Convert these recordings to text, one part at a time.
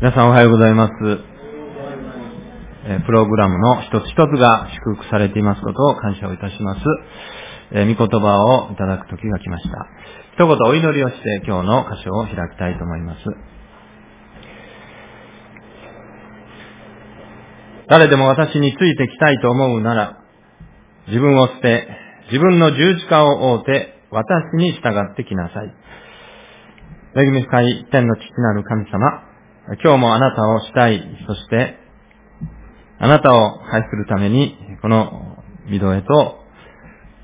皆さんおはようございます。えプログラムの一つ一つが祝福されていますことを感謝をいたします。え御言葉をいただく時が来ました。一言お祈りをして今日の箇所を開きたいと思います。誰でも私についてきたいと思うなら、自分を捨て、自分の十字架を追うて、私に従ってきなさい。恵み深い天の父なる神様、今日もあなたをしたい、そして、あなたを愛するために、この御堂へと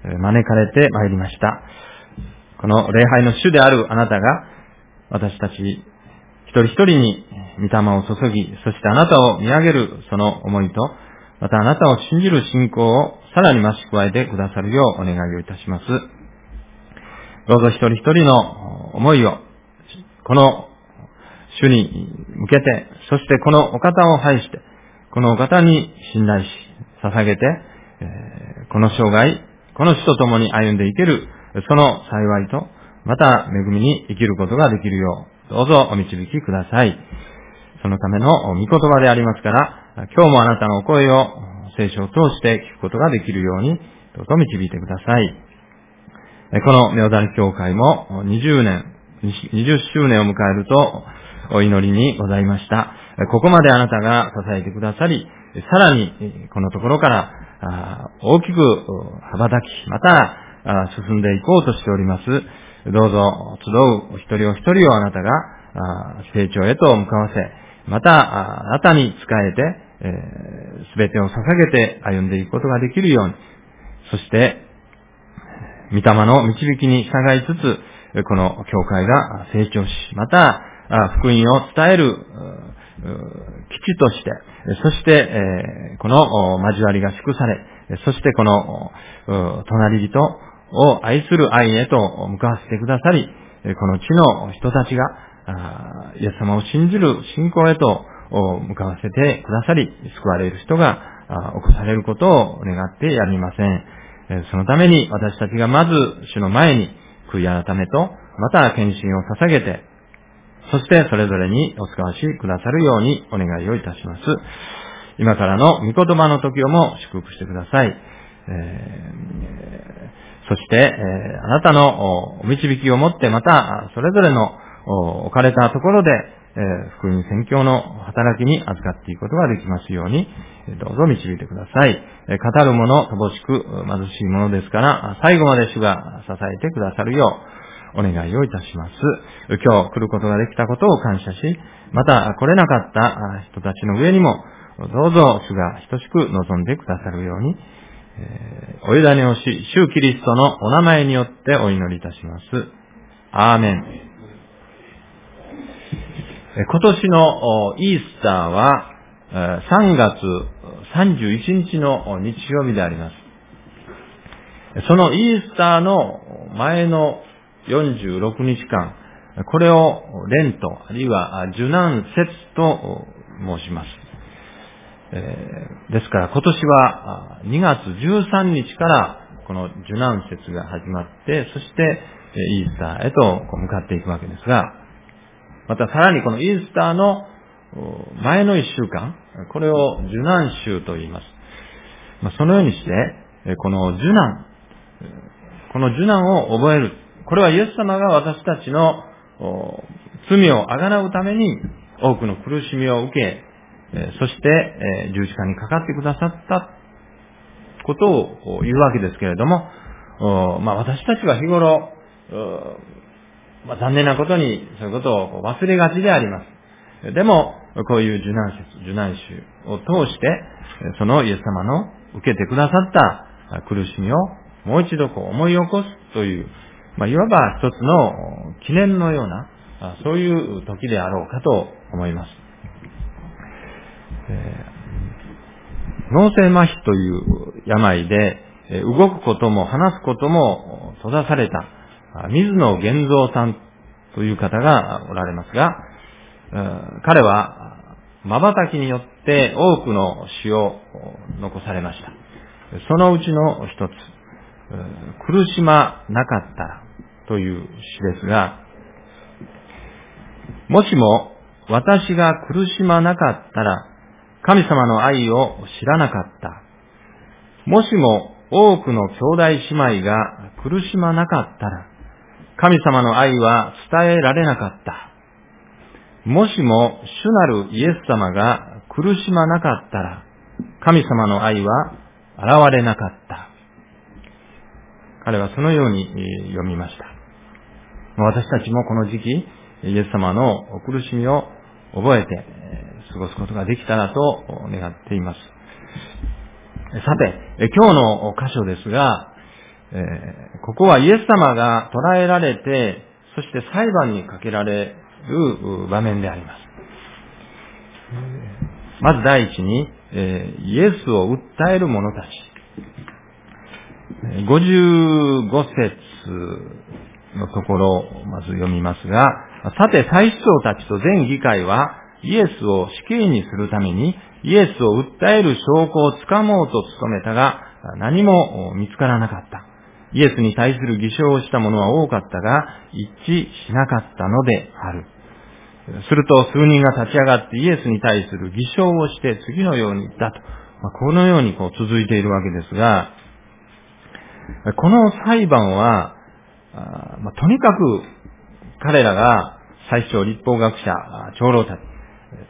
招かれて参りました。この礼拝の主であるあなたが、私たち一人一人に御霊を注ぎ、そしてあなたを見上げるその思いと、またあなたを信じる信仰をさらに増し加えてくださるようお願いをいたします。どうぞ一人一人の思いを、この主に向けて、そしてこのお方を拝して、このお方に信頼し、捧げて、えこの生涯、この主と共に歩んでいける、その幸いと、また恵みに生きることができるよう、どうぞお導きください。そのための御言葉でありますから、今日もあなたのお声を聖書を通して聞くことができるように、どうぞ導いてください。このネオダル教会も20年、20周年を迎えると、お祈りにございました。ここまであなたが支えてくださり、さらにこのところから大きく羽ばたき、また進んでいこうとしております。どうぞ集うお一人お一人をあなたが成長へと向かわせ、またあなたに仕えて、すべてを捧げて歩んでいくことができるように、そして、御霊の導きに従いつつ、この教会が成長し、また、福音を伝える基地として、そして、この交わりが祝され、そしてこの隣人を愛する愛へと向かわせてくださり、この地の人たちが、イエス様を信じる信仰へと向かわせてくださり、救われる人が起こされることを願ってやりません。そのために私たちがまず主の前に悔い改めと、また献身を捧げて、そしてそれぞれにお使わしくださるようにお願いをいたします。今からの御言葉の時をも祝福してください。えー、そして、えー、あなたのお導きをもってまた、それぞれの置かれたところで、えー、福音宣教の働きに預かっていくことができますように、どうぞ導いてください。え語る者、乏しく貧しいものですから、最後まで主が支えてくださるよう、お願いをいたします。今日来ることができたことを感謝し、また来れなかった人たちの上にも、どうぞ主が等しく望んでくださるように、え、お委ねをし、主キリストのお名前によってお祈りいたします。アーメン。今年のイースターは3月31日の日曜日であります。そのイースターの前の46日間、これをレント、あるいは受難節と申します。ですから今年は2月13日からこの受難節が始まって、そしてイースターへと向かっていくわけですが、またさらにこのイースターの前の1週間、これを受難週と言います。そのようにして、この受難、この受難を覚える。これはイエス様が私たちの罪をあがなうために多くの苦しみを受け、そして十字架にかかってくださったことを言うわけですけれども、まあ、私たちは日頃、まあ、残念なことにそういうことを忘れがちであります。でも、こういう受難節、受難週を通して、そのイエス様の受けてくださった苦しみをもう一度こう思い起こすという、まあ、いわば一つの記念のような、そういう時であろうかと思います。えー、脳性麻痺という病で、動くことも話すことも閉ざされた、水野玄三さんという方がおられますが、彼は瞬きによって多くの詩を残されました。そのうちの一つ、苦しまなかったらという詩ですが、もしも私が苦しまなかったら、神様の愛を知らなかった。もしも多くの兄弟姉妹が苦しまなかったら、神様の愛は伝えられなかった。もしも主なるイエス様が苦しまなかったら、神様の愛は現れなかった。彼はそのように読みました。私たちもこの時期、イエス様の苦しみを覚えて過ごすことができたらと願っています。さて、今日の箇所ですが、ここはイエス様が捕らえられて、そして裁判にかけられる場面であります。まず第一に、イエスを訴える者たち。55節のところをまず読みますが、さて、祭司長たちと全議会は、イエスを死刑にするために、イエスを訴える証拠をつかもうと努めたが、何も見つからなかった。イエスに対する偽証をした者は多かったが、一致しなかったのである。すると数人が立ち上がってイエスに対する偽証をして次のように言ったと。ま、このようにこう続いているわけですが、この裁判は、まあ、とにかく彼らが最初立法学者、長老たち、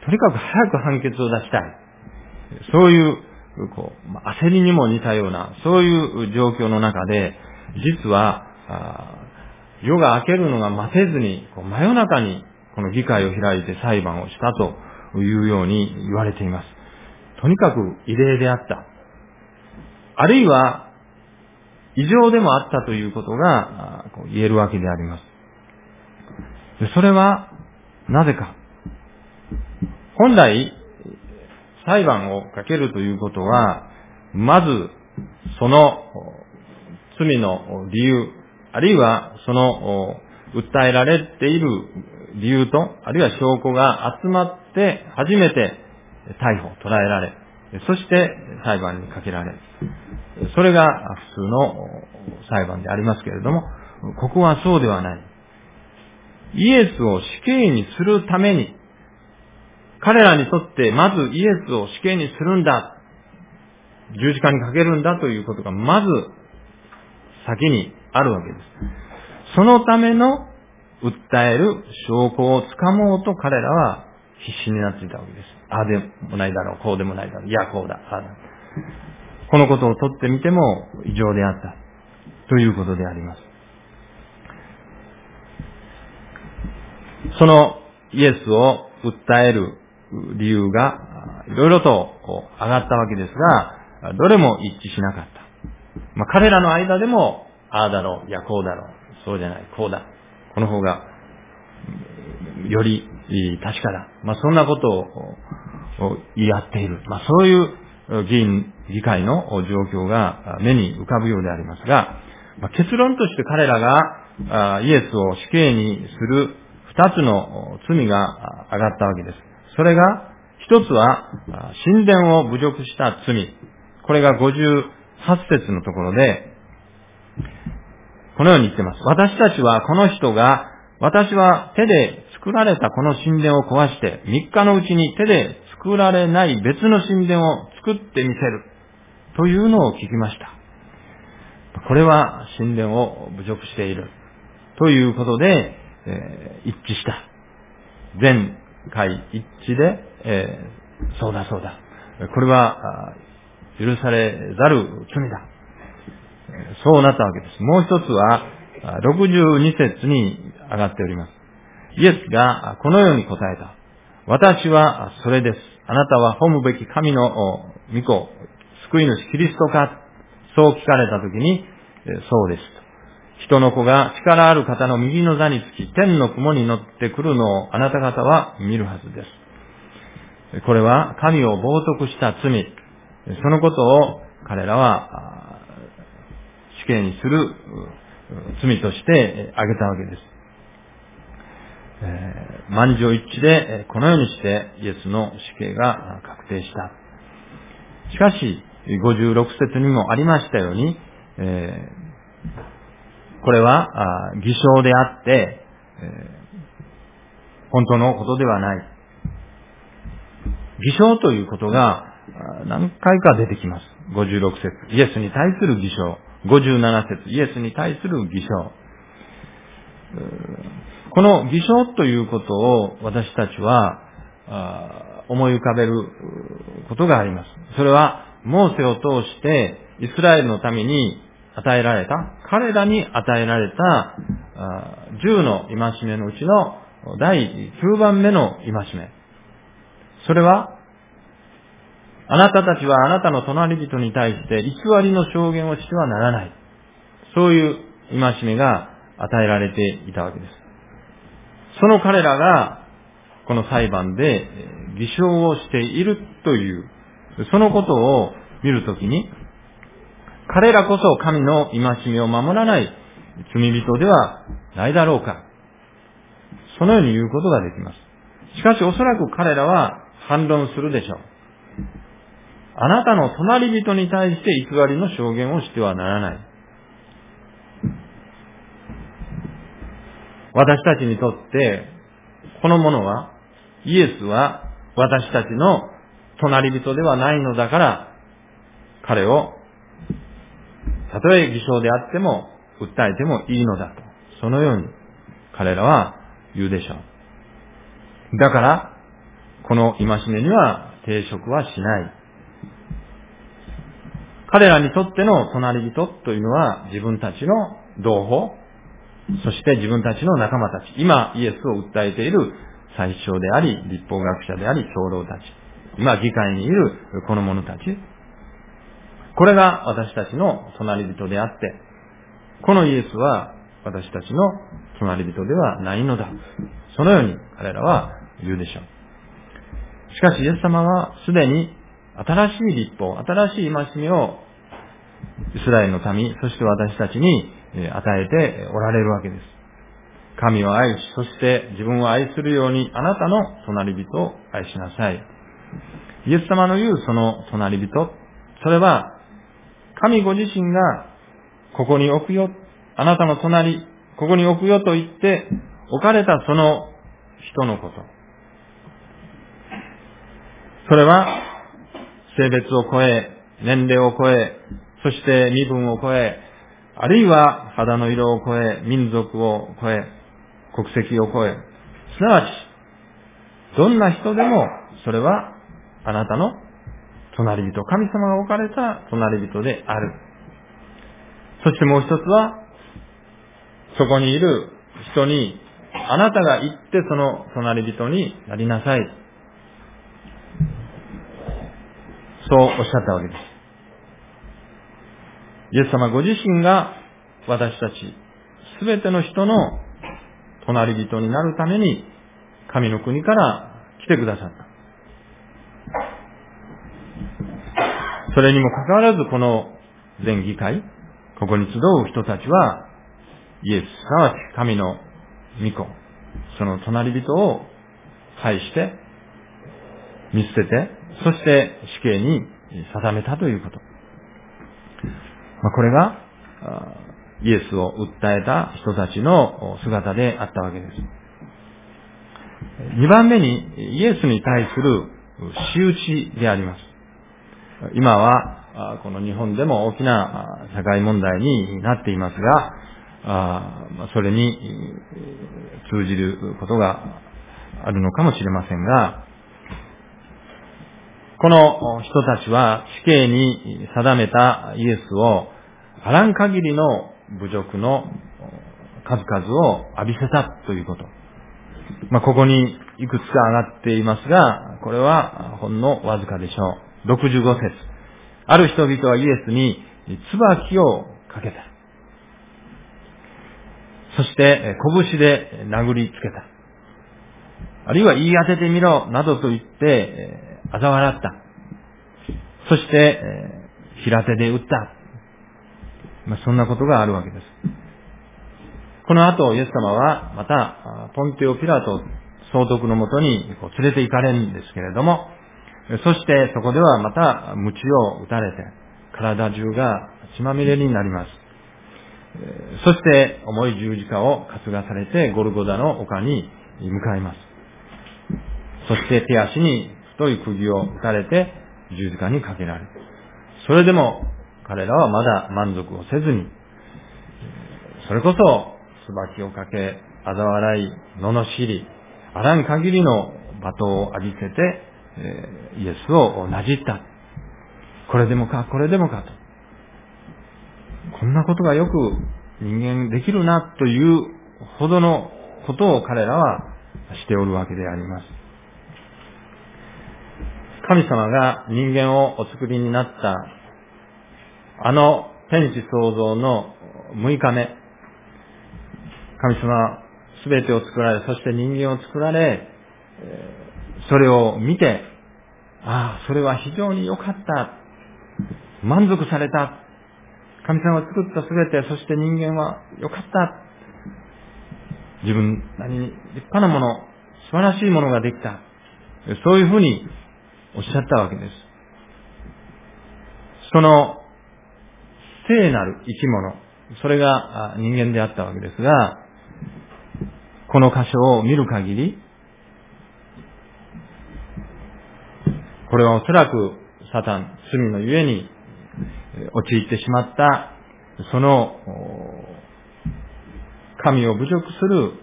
とにかく早く判決を出したい。そういう、こう、まあ、焦りにも似たような、そういう状況の中で、実は、夜が明けるのが待てずに、こう真夜中にこの議会を開いて裁判をしたというように言われています。とにかく異例であった。あるいは、異常でもあったということが言えるわけであります。それは、なぜか。本来、裁判をかけるということは、まず、その罪の理由、あるいはその訴えられている理由と、あるいは証拠が集まって初めて逮捕、捕らえられ、そして裁判にかけられる、それが普通の裁判でありますけれども、ここはそうではない。イエスを死刑にするために、彼らにとってまずイエスを死刑にするんだ、十字架にかけるんだということがまず先にあるわけです。そのための訴える証拠をつかもうと彼らは必死になっていたわけです。ああでもないだろう、こうでもないだろう、いや、こうだ、ああだ。このことをとってみても異常であった。ということであります。そのイエスを訴える理由がいろいろとこう上がったわけですが、どれも一致しなかった。まあ、彼らの間でも、ああだろう、いやこうだろう、そうじゃない、こうだ。この方が、より確かだ。まあ、そんなことを言い合っている。まあ、そういう議員、議会の状況が目に浮かぶようでありますが、まあ、結論として彼らがイエスを死刑にする二つの罪が上がったわけです。それが、一つは、神殿を侮辱した罪。これが58節のところで、このように言ってます。私たちはこの人が、私は手で作られたこの神殿を壊して、3日のうちに手で作られない別の神殿を作ってみせる。というのを聞きました。これは神殿を侮辱している。ということで、えー、一致した。全会一致で、えー、そうだそうだ。これは、許されざる罪だ。そうなったわけです。もう一つは、62節に上がっております。イエスがこのように答えた。私はそれです。あなたは褒むべき神の御子、救い主キリストかそう聞かれたときに、そうです。人の子が力ある方の右の座につき、天の雲に乗ってくるのをあなた方は見るはずです。これは神を冒涜した罪、そのことを彼らは死刑にする罪として挙げたわけです。えー、満場一致でこのようにしてイエスの死刑が確定した。しかし、56節にもありましたように、えー、これは偽証であって、えー、本当のことではない。偽証ということが何回か出てきます。56節。イエスに対する偽証。57節。イエスに対する偽証。この偽証ということを私たちは思い浮かべることがあります。それは、モーセを通してイスラエルのために与えられた、彼らに与えられた10の戒めのうちの第9番目の戒め。それは、あなたたちはあなたの隣人に対して偽りの証言をしてはならない。そういう戒めが与えられていたわけです。その彼らが、この裁判で偽証をしているという、そのことを見るときに、彼らこそ神の戒めを守らない罪人ではないだろうか。そのように言うことができます。しかしおそらく彼らは反論するでしょう。あなたの隣人に対して偽りの証言をしてはならない。私たちにとって、このものは、イエスは私たちの隣人ではないのだから、彼を、たとえ偽証であっても、訴えてもいいのだと。そのように、彼らは言うでしょう。だから、この戒めには抵触はしない。彼らにとっての隣人というのは自分たちの同胞、そして自分たちの仲間たち、今イエスを訴えている最小であり、立法学者であり、長老たち、今議会にいるこの者たち、これが私たちの隣人であって、このイエスは私たちの隣人ではないのだ。そのように彼らは言うでしょう。しかしイエス様はすでに新しい立法、新しい戒めをイスラエルの民、そして私たちに与えておられるわけです。神を愛し、そして自分を愛するようにあなたの隣人を愛しなさい。イエス様の言うその隣人、それは神ご自身がここに置くよ、あなたの隣、ここに置くよと言って置かれたその人のこと。それは性別を超え、年齢を超え、そして身分を超え、あるいは肌の色を超え、民族を超え、国籍を超え、すなわち、どんな人でも、それはあなたの隣人、神様が置かれた隣人である。そしてもう一つは、そこにいる人に、あなたが行ってその隣人になりなさい。そうおっしゃったわけです。イエス様ご自身が私たちすべての人の隣人になるために神の国から来てくださった。それにもかかわらずこの全議会、ここに集う人たちはイエス、すなわち神の御子、その隣人を介して見捨てて、そして死刑に定めたということ。まあ、これが、イエスを訴えた人たちの姿であったわけです。二番目に、イエスに対する仕打ちであります。今は、この日本でも大きな社会問題になっていますが、それに通じることがあるのかもしれませんが、この人たちは死刑に定めたイエスをあらん限りの侮辱の数々を浴びせたということ。まあ、ここにいくつか上がっていますが、これはほんのわずかでしょう。65節。ある人々はイエスに椿をかけた。そして、拳で殴りつけた。あるいは言い当ててみろ、などと言って、嘲笑った。そして、平手で打った。まあ、そんなことがあるわけです。この後、イエス様は、また、ポンテオ・ピラト総督のもとにこう連れて行かれるんですけれども、そしてそこではまた、鞭を打たれて、体中が血まみれになります。そして、重い十字架を担がされて、ゴルゴダの丘に向かいます。そして手足に太い釘を打たれて十字架にかけられる。それでも彼らはまだ満足をせずに、それこそ椿をかけ、嘲笑い、罵り、あらん限りの罵倒を浴びせて、えイエスをなじった。これでもか、これでもかと。こんなことがよく人間できるなというほどのことを彼らはしておるわけであります。神様が人間をお作りになったあの天地創造の6日目、神様すべてを作られ、そして人間を作られ、それを見て、ああ、それは非常に良かった。満足された。神様が作ったすべて、そして人間は良かった。自分なりに立派なもの、素晴らしいものができた。そういうふうにおっしゃったわけです。その聖なる生き物、それが人間であったわけですが、この箇所を見る限り、これはおそらくサタン、罪のゆえに陥ってしまった、その、神を侮辱する、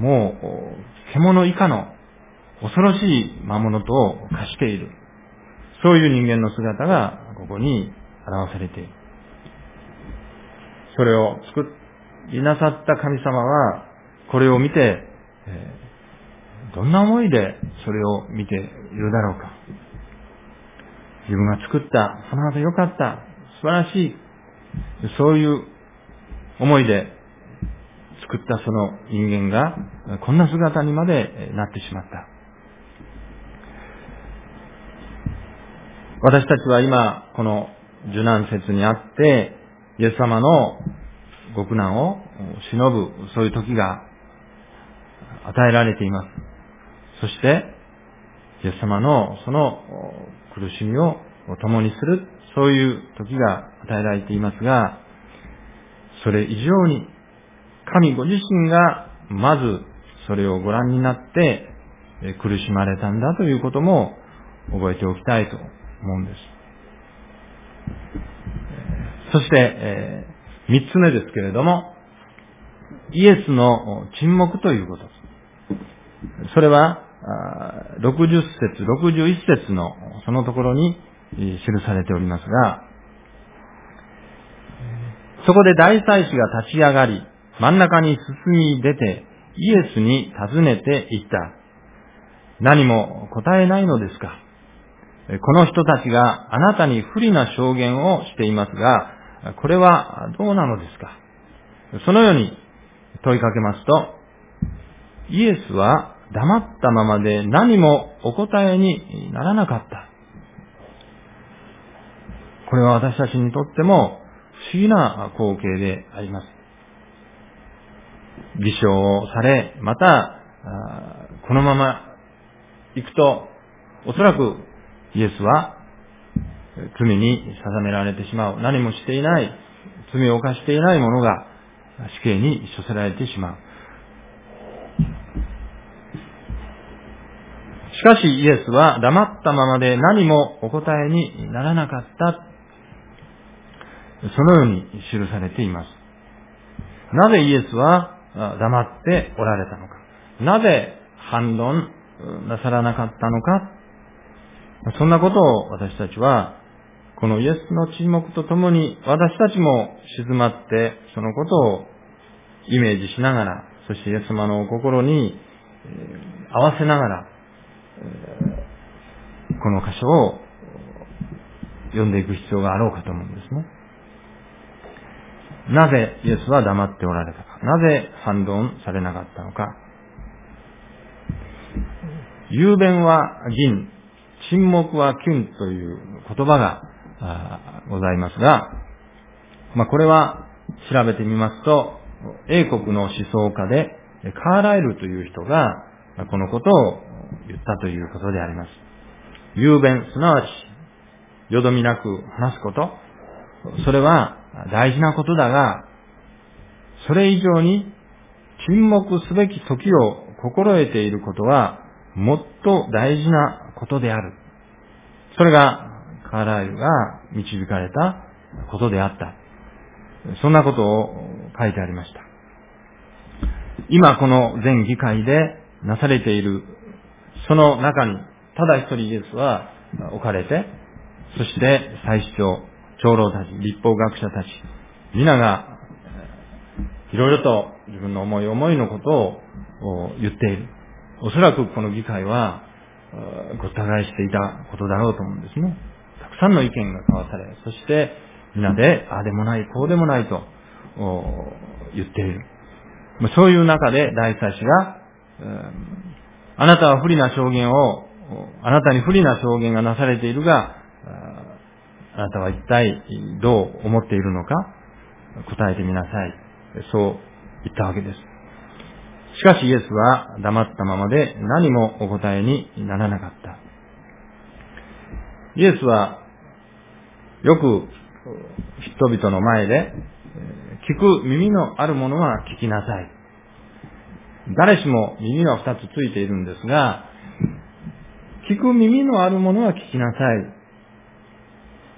もう、獣以下の恐ろしい魔物と化している。そういう人間の姿がここに表されている。それを作りなさった神様は、これを見て、どんな思いでそれを見ているだろうか。自分が作った、その後良かった、素晴らしい、そういう思いで作ったその人間が、こんな姿にまでなってしまった。私たちは今、この受難節にあって、イエス様の極難を忍ぶ、そういう時が与えられています。そして、イエス様のその苦しみを共にする、そういう時が与えられていますが、それ以上に、神ご自身がまずそれをご覧になって苦しまれたんだということも覚えておきたいと思うんです。そして、えー、三つ目ですけれども、イエスの沈黙ということ。それは、60節、61節のそのところに記されておりますが、そこで大祭司が立ち上がり、真ん中に進み出て、イエスに尋ねていった。何も答えないのですか？この人たちがあなたに不利な証言をしていますが、これはどうなのですか？そのように問いかけますと、イエスは黙ったままで何もお答えにならなかった。これは私たちにとっても不思議な光景であります。偽証をされ、また、このまま行くと、おそらくイエスは罪に定められてしまう。何もしていない、罪を犯していない者が死刑に処せられてしまう。しかしイエスは黙ったままで何もお答えにならなかった。そのように記されています。なぜイエスは黙っておられたのか。なぜ反論なさらなかったのか。そんなことを私たちは、このイエスの沈黙とともに私たちも静まってそのことをイメージしながら、そしてイエス様の心に合わせながら、この箇所を読んでいく必要があろうかと思うんですね。なぜイエスは黙っておられたか。なぜ反論されなかったのか。雄弁は銀、沈黙はキュンという言葉がございますが、まあ、これは調べてみますと、英国の思想家でカーライルという人がこのことを言ったということであります。雄弁、すなわち、よどみなく話すこと、それは大事なことだが、それ以上に沈黙すべき時を心得ていることはもっと大事なことである。それがカーライルが導かれたことであった。そんなことを書いてありました。今この全議会でなされている、その中に、ただ一人イエスは置かれて、そして祭司長、長老たち、立法学者たち、皆が、いろいろと自分の思い思いのことを言っている。おそらくこの議会は、ごった返していたことだろうと思うんですね。たくさんの意見が交わされ、そして皆で、ああでもない、こうでもないと言っている。そういう中で大祭司が、あなたは不利な証言を、あなたに不利な証言がなされているが、あなたは一体どう思っているのか答えてみなさい。そう言ったわけです。しかしイエスは黙ったままで何もお答えにならなかった。イエスはよく人々の前で聞く耳のあるものは聞きなさい。誰しも耳は二つついているんですが、聞く耳のあるものは聞きなさい。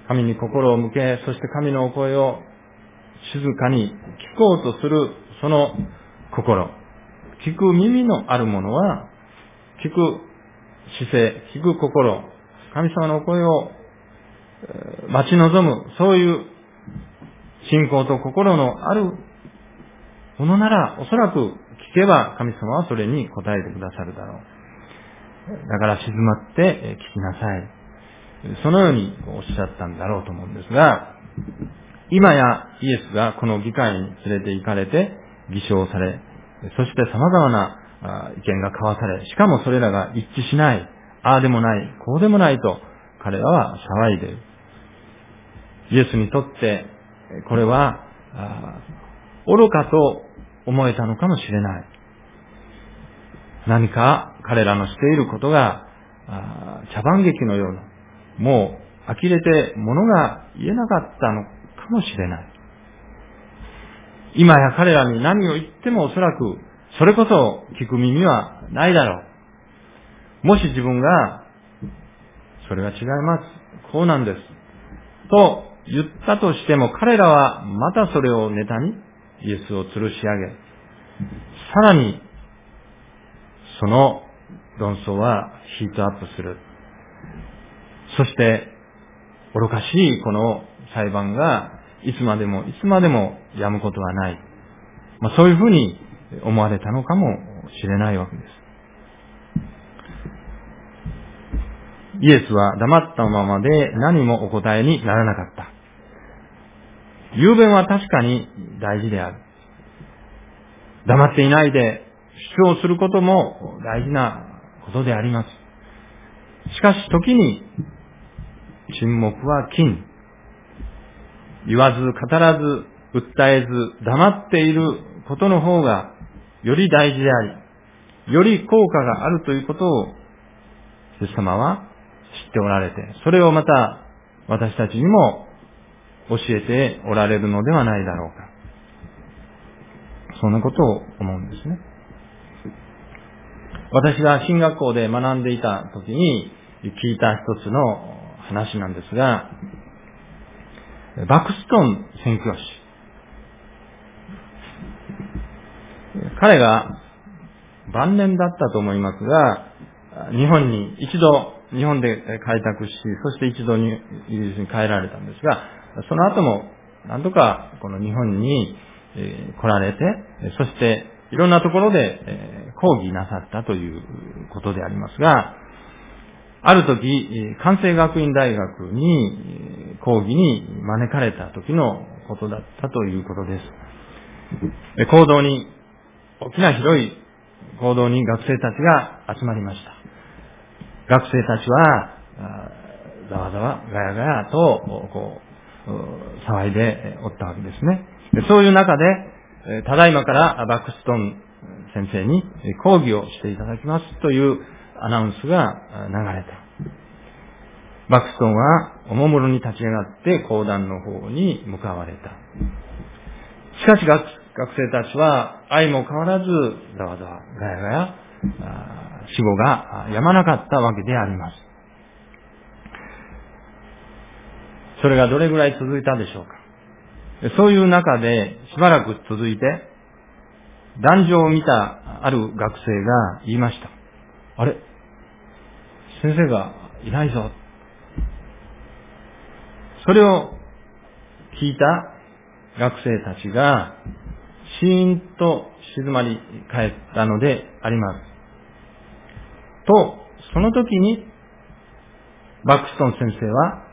神に心を向け、そして神のお声を静かに聞こうとするその心。聞く耳のあるものは、聞く姿勢、聞く心、神様の声を待ち望む、そういう信仰と心のあるものなら、おそらく聞けば神様はそれに答えてくださるだろう。だから静まって聞きなさい。そのようにおっしゃったんだろうと思うんですが、今やイエスがこの議会に連れて行かれて偽証され、そして様々な意見が交わされ、しかもそれらが一致しない、ああでもない、こうでもないと彼らは騒いでいる。イエスにとって、これは、愚かと思えたのかもしれない。何か彼らのしていることが、茶番劇のような、もう呆れて物が言えなかったのかもしれない。今や彼らに何を言ってもおそらく、それこそ聞く耳はないだろう。もし自分が、それは違います。こうなんです。と言ったとしても、彼らはまたそれをネタにイエスを吊るし上げ、さらに、その論争はヒートアップする。そして、愚かしいこの裁判がいつまでも、いつまでもやむことはない。まあ、そういうふうに思われたのかもしれないわけです。イエスは黙ったままで何もお答えにならなかった。雄弁は確かに大事である。黙っていないで主張することも大事なことであります。しかし時に沈黙は金。言わず語らず訴えず黙っていることの方がより大事であり、より効果があるということを、イエス様は知っておられて、それをまた私たちにも教えておられるのではないだろうか。そんなことを思うんですね。私が進学校で学んでいた時に聞いた一つの話なんですが、バクストン宣教師。彼が晩年だったと思いますが、日本に一度、日本で開拓し、そして一度にイギリスに帰られたんですが、その後も何とかこの日本に来られて、そしていろんなところで講義なさったということでありますが、ある時、関西学院大学に講義に招かれた時のことだったということです。行動に、大きな広い行動に学生たちが集まりました。学生たちは、ざわざわ、ガヤガヤと、こう、騒いでおったわけですね。そういう中で、ただいまからバックストン先生に講義をしていただきますというアナウンスが流れた。バクストンはおもむろに立ち上がって講談の方に向かわれた。しかし学生たちは愛も変わらず、ざわざわ、ガヤガヤ、死後がやまなかったわけであります。それがどれぐらい続いたでしょうか。そういう中でしばらく続いて、壇上を見たある学生が言いました。あれ？先生がいないぞ。それを聞いた学生たちが、シーンと静まり返ったのであります。と、その時に、バックストン先生は、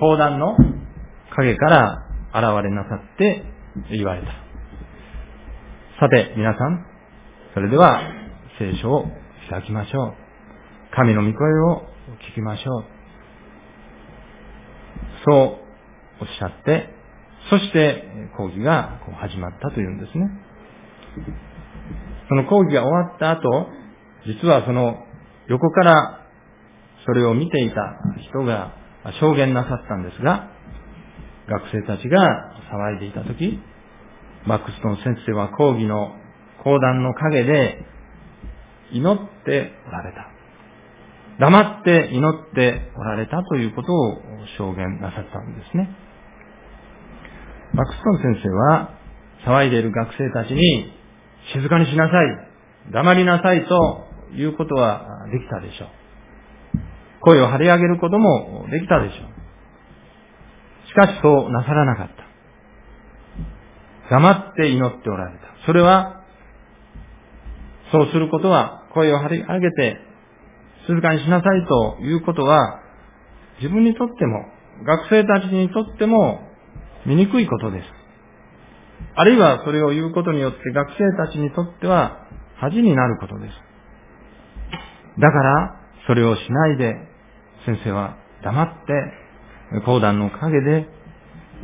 講談の影から現れなさって言われた。さて、皆さん、それでは聖書を開きましょう。神の御声を聞きましょう。そうおっしゃって、そして講義が始まったというんですね。その講義が終わった後、実はその横からそれを見ていた人が証言なさったんですが、学生たちが騒いでいたとき、マックストン先生は講義の講談の陰で祈っておられた。黙って祈っておられたということを証言なさったんですね。マックストン先生は騒いでいる学生たちに静かにしなさい、黙りなさいということはできたでしょう。声を張り上げることもできたでしょう。しかしそうなさらなかった。黙って祈っておられた。それは、そうすることは声を張り上げて静かにしなさいということは、自分にとっても、学生たちにとっても醜いことです。あるいはそれを言うことによって学生たちにとっては恥になることです。だから、それをしないで、先生は黙って、講談の陰で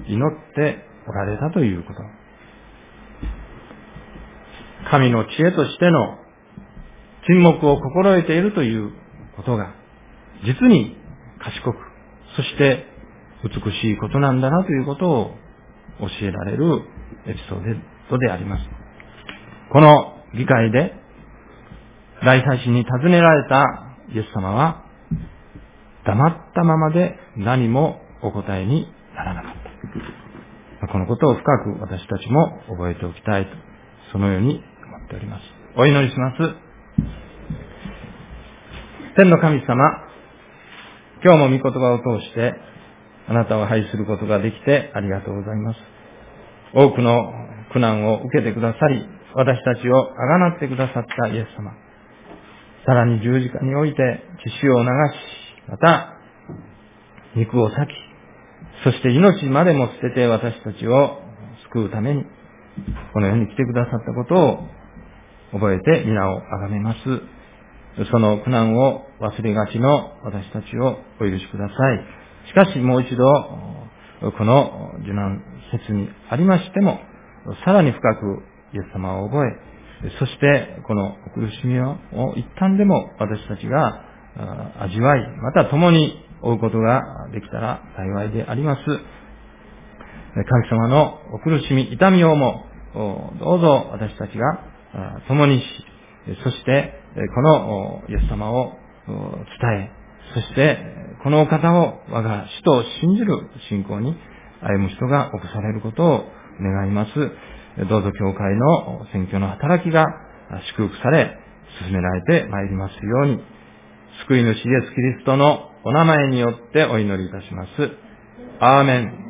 祈っておられたということ。神の知恵としての沈黙を心得ているということが、実に賢く、そして美しいことなんだなということを教えられるエピソードであります。この議会で、大祭司に尋ねられたイエス様は、黙ったままで何もお答えにならなかった。このことを深く私たちも覚えておきたいと、そのように思っております。お祈りします。天の神様、今日も御言葉を通して、あなたを拝することができてありがとうございます。多くの苦難を受けてくださり、私たちをあがなってくださったイエス様。さらに十字架において血潮を流し、また、肉を裂き、そして命までも捨てて私たちを救うために、この世に来てくださったことを覚えて皆をあがめます。その苦難を忘れがちの私たちをお許しください。しかしもう一度、この受難説にありましても、さらに深くイエス様を覚え、そしてこの苦しみを一旦でも私たちが味わい、また共に追うことができたら幸いであります。神様のお苦しみ、痛みをも、どうぞ私たちが共にし、そして、このイエス様を伝え、そして、このお方を我が死と信じる信仰に歩む人が起こされることを願います。どうぞ教会の選挙の働きが祝福され、進められてまいりますように、救い主イエスキリストのお名前によってお祈りいたします。アーメン。